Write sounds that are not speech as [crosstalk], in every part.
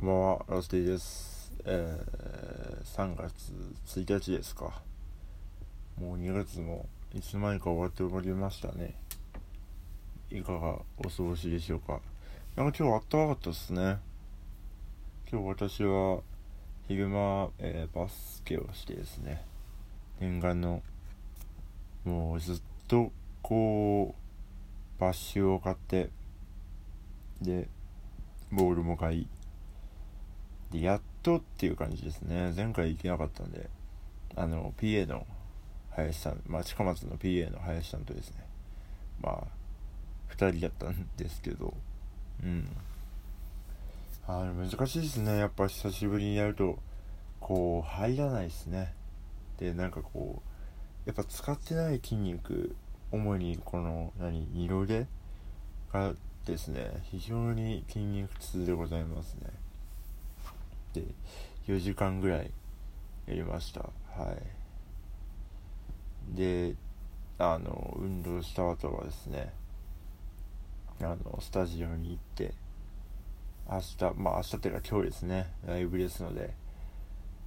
こんばんは、ラスティです。えー、3月1日ですか。もう2月もいつの間にか終わっておりましたね。いかがお過ごしでしょうか。なんか今日あったかかったですね。今日私は昼間、えー、バスケをしてですね、念願の、もうずっとこう、バッシュを買って、で、ボールも買い、で、やっとっていう感じですね。前回行けなかったんで、あの、PA の林さん、まあ、近松の PA の林さんとですね、まあ、2人だったんですけど、うん。あ難しいですね。やっぱ久しぶりにやると、こう、入らないですね。で、なんかこう、やっぱ使ってない筋肉、主にこの、何、二の腕がですね、非常に筋肉痛でございますね。で4時間ぐらいやりました。はい。であの運動した後はですねあのスタジオに行って明日まあ明日っていうか今日ですね。ライブですので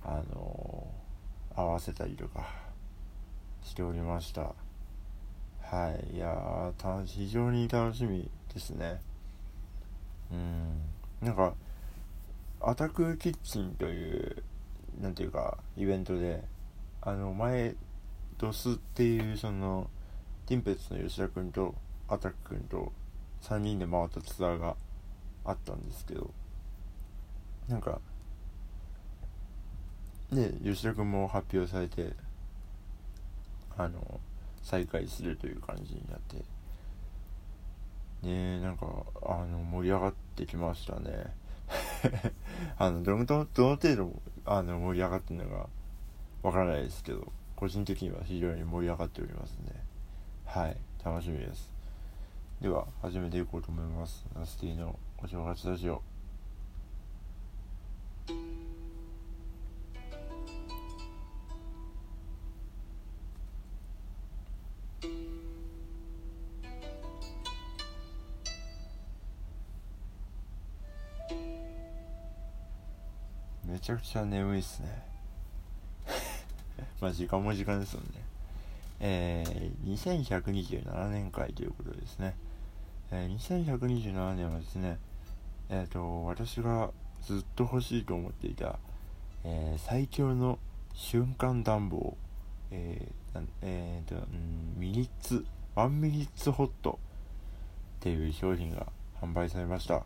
あの合わせたりとかしておりました。はい。いや非常に楽しみですね。うん。なんかアタックキッチンという何ていうかイベントであの前ドスっていうそのティンペツの吉田君とアタック君と3人で回ったツアーがあったんですけどなんかね吉田君も発表されてあの再開するという感じになってねえなんかあの盛り上がってきましたね。[laughs] あのどのどの程度あの盛り上がってるのかわからないですけど個人的には非常に盛り上がっておりますねはい楽しみです。では始めていこうと思います。ナスティのお正月ラジオ。ちゃくちゃ眠いっすね。[laughs] まあ時間も時間ですもんね。えー、2127年会ということですね、えー、2127年はですねえっ、ー、と私がずっと欲しいと思っていた、えー、最強の瞬間暖房えー、えー、と、ん、ミニッツ1ミニッツホットっていう商品が販売されました。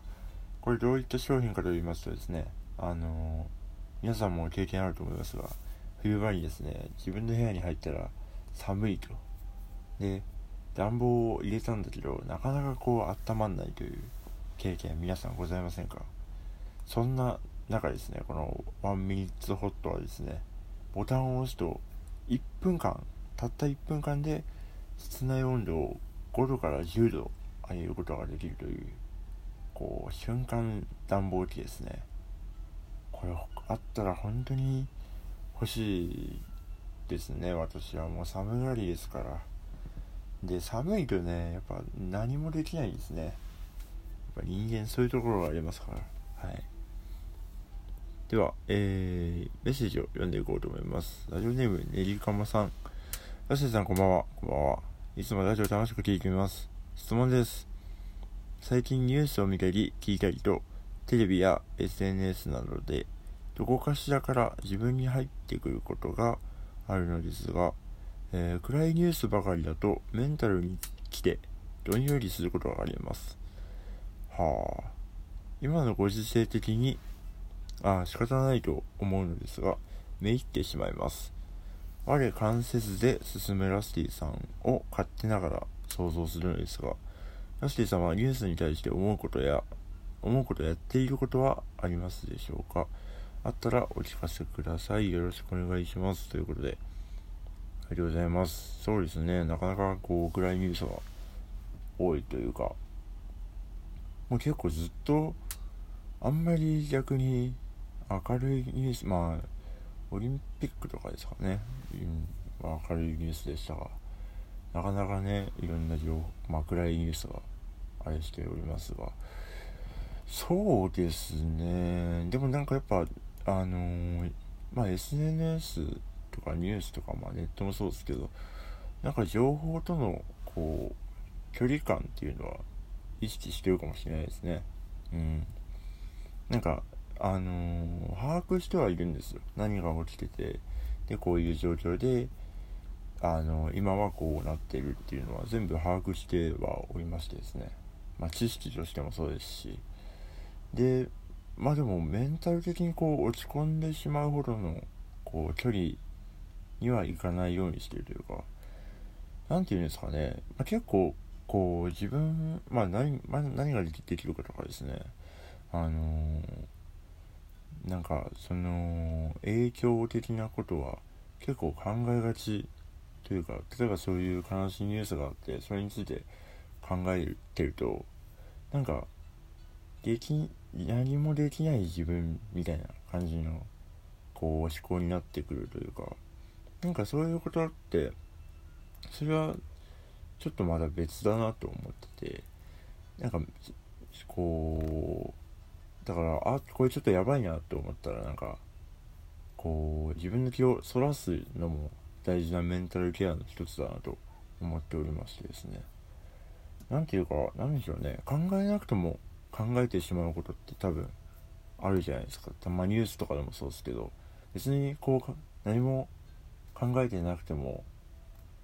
これどういった商品かと言いますとですねあのー皆さんも経験あると思いますが、冬場にですね、自分の部屋に入ったら寒いと。で、暖房を入れたんだけど、なかなかこう温まんないという経験皆さんございませんか？そんな中ですね、この1ミニッツホットはですね、ボタンを押すと1分間、たった1分間で室内温度を5度から10度上げることができるという、こう、瞬間暖房機ですね。これあったら本当に欲しいですね私はもう寒がりですから。で寒いとねやっぱ何もできないですね。やっぱ人間そういうところがありますから。はい。では、えー、メッセージを読んでいこうと思います。ラジオネームねりかまさん。ラッシーさんこんばんは。こんばんは。いつもラジオ楽しく聞いています。質問です。最近ニュースを見たり聞いたりとテレビや SNS などでどこかしらから自分に入ってくることがあるのですが、えー、暗いニュースばかりだとメンタルに来てどんよりすることがあります。はあ。今のご時世的に、あ、仕方ないと思うのですが、めいってしまいます。我関節で進むラスティさんを勝手ながら想像するのですが、ラスティさんはニュースに対して思うことや思うことやっていることはありますでしょうか？あったらお聞かせください。よろしくお願いします。ということで、ありがとうございます。そうですね、なかなかこう、暗いニュースが多いというか、もう結構ずっと、あんまり逆に明るいニュース、まあ、オリンピックとかですかね、うん、明るいニュースでしたが、なかなかね、いろんな情報、まあ、暗いニュースがあれしておりますが、そうですね。でもなんかやっぱあのー、まあ SNS とかニュースとかまあネットもそうですけどなんか情報とのこう距離感っていうのは意識してるかもしれないですね。うん。なんかあのー、把握してはいるんですよ。何が起きててでこういう状況であの今はこうなってるっていうのは全部把握してはおりましてですね。まあ知識としてもそうですし。でまあでもメンタル的にこう落ち込んでしまうほどのこう距離にはいかないようにしているというか何て言うんですかね、まあ、結構こう自分まあ何,、まあ、何ができるかとかですね。あのー、なんかその影響的なことは結構考えがちというか例えばそういう悲しいニュースがあってそれについて考えてるとなんかでき何もできない自分みたいな感じのこう思考になってくるというかなんかそういうことってそれはちょっとまだ別だなと思っててなんかこうだからあこれちょっとやばいなと思ったらなんかこう自分の気をそらすのも大事なメンタルケアの一つだなと思っておりましてですね。何ていうか、何でしょうね。考えなくても考えてしまうことって多分あるじゃないですか。たまニュースとかでもそうですけど、別にこう何も考えてなくても、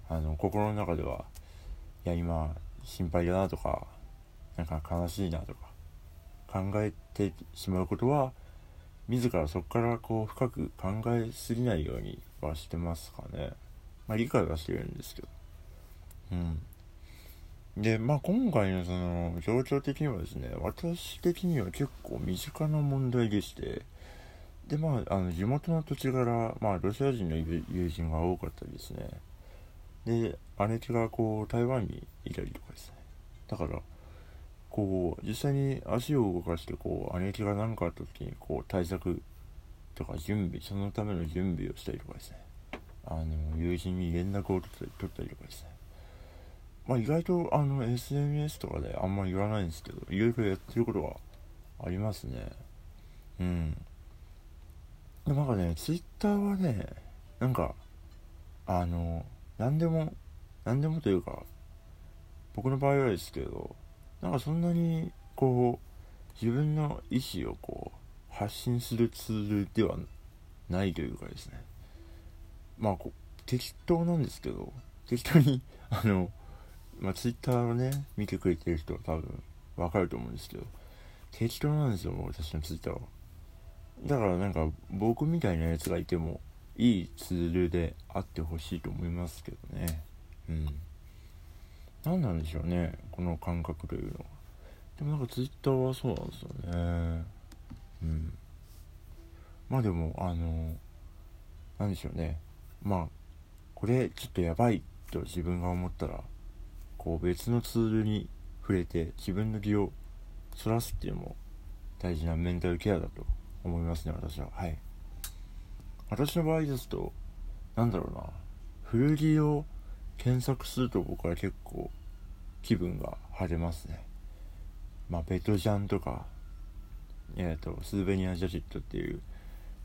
あの、心の中では、いや、今、心配だなとか、なんか悲しいなとか、考えてしまうことは、自らそこからこう深く考えすぎないようにはしてますかね。まあ理解はしてるんですけど。うん。で、まあ今回のその状況的にはですね、私的には結構身近な問題でして、で、まあ、あの地元の土地柄、まあロシア人の友人が多かったりですね。で、姉貴がこう台湾にいたりとかですね。だから、こう実際に足を動かしてこう姉貴が何かあった時にこう対策とか準備そのための準備をしたりとかですねあの友人に連絡を取ったりとかですねまあ意外とあの SNS とかであんま言わないんですけどいろいろやってることはありますね。うん。でなんかね Twitter はねなんかあの何でも何でもというか僕の場合はですけどなんかそんなにこう自分の意思をこう発信するツールではないというかですね。まあこう適当なんですけど適当にあのまあ Twitter をね見てくれてる人は多分わかると思うんですけど適当なんですよ私の Twitter は。だからなんか僕みたいなやつがいてもいいツールであってほしいと思いますけどね。うん。何なんでしょうねこの感覚というのは。でもなんかツイッターはそうなんですよね。うん。まあでもあの何でしょうね。まあこれちょっとやばいと自分が思ったらこう別のツールに触れて自分の気をそらすっていうのも大事なメンタルケアだと思いますね私は。はい。私の場合ですと何だろうな。古着を検索すると僕は結構気分が晴れますね。まあ、ベトジャンとか、えっ、ー、と、スーベニアジャケットっていう、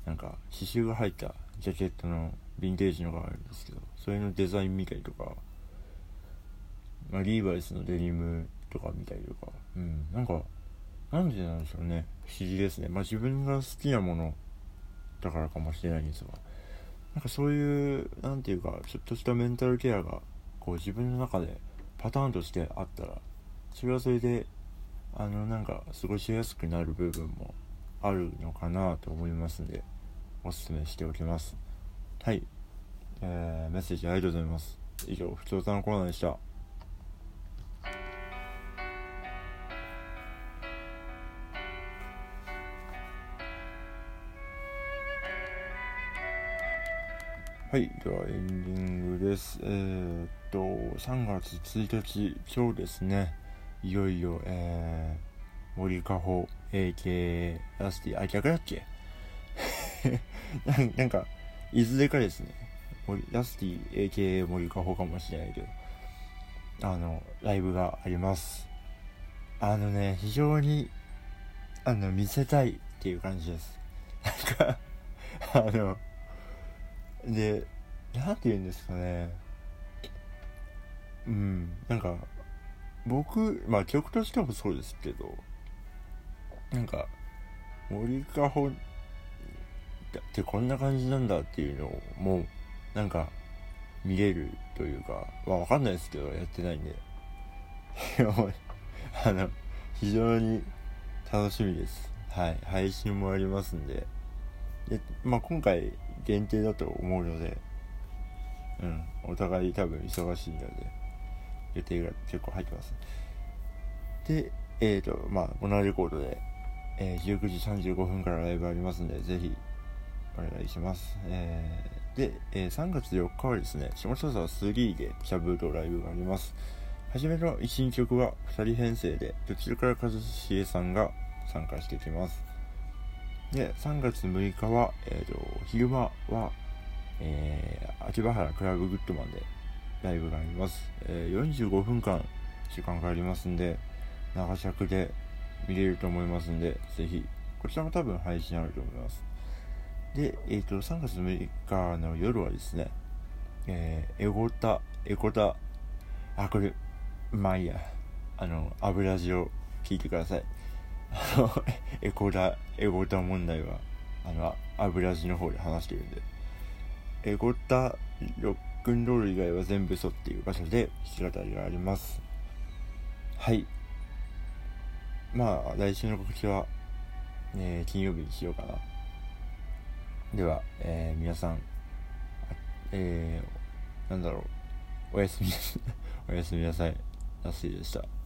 なんか、刺繍が入ったジャケットのヴィンテージのがあるんですけど、それのデザイン見たりとか、まあ、リーバイスのデニムとか見たりとか、うん、なんか、なんでなんでしょうね。不思議ですね。まあ、自分が好きなものだからかもしれないんですが、なんかそういう、なんていうか、ちょっとしたメンタルケアが、こう自分の中でパターンとしてあったら、それはそれで、あの、なんか過ごしやすくなる部分もあるのかなと思いますんで、おすすめしておきます。はい。えー、メッセージありがとうございます。以上、ふつおたのコーナーでした。はい。では、エンディングです。えー、っと、3月1日、今日ですね、いよいよ、えー、森かほ、AK、ラスティ、あ、逆だっけ？[laughs] なんか、いずれかですね、森ラスティ、AK 森かほかもしれないけど、あの、ライブがあります。あのね、非常に、あの見せたいっていう感じですなんか [laughs] あので何て言うんですかね。うんなんか僕まあ曲としてもそうですけどなんか森かほってこんな感じなんだっていうのをもうなんか見れるというかまあわかんないですけどやってないんで。[laughs] あの非常に楽しみです。はい配信もありますんで。で、まあ、今回限定だと思うのでうんお互い多分忙しいので予定が結構入ってます。でえっ、ー、とまあこのレコードで、えー、19時35分からライブありますんでぜひお願いします、えー、で、えー、3月4日はですね下北沢3でシャブーとライブがあります。初めの1、2曲は2人編成で途中から一茂さんが参加してきます。で3月6日は、えーと、昼間は、えー、秋葉原クラブグッドマンでライブがあります、えー、45分間時間がありますんで長尺で見れると思いますんでぜひこちらも多分配信あると思います。で、えっ、ー、と3月6日の夜はですね、えー、エゴタエゴタあこれまあいいや。あの油地を聞いてください。あのエコダエゴタ問題はあの油地の方で話してるんでエゴタロックンロール以外は全部嘘っていう場所で弾き語りがあります。はい。まあ来週の告知は、えー、金曜日にしようかな。では、えー、皆さんえー、なんだろう。おやすみ [laughs] おやすみなさい。ラッシーでした。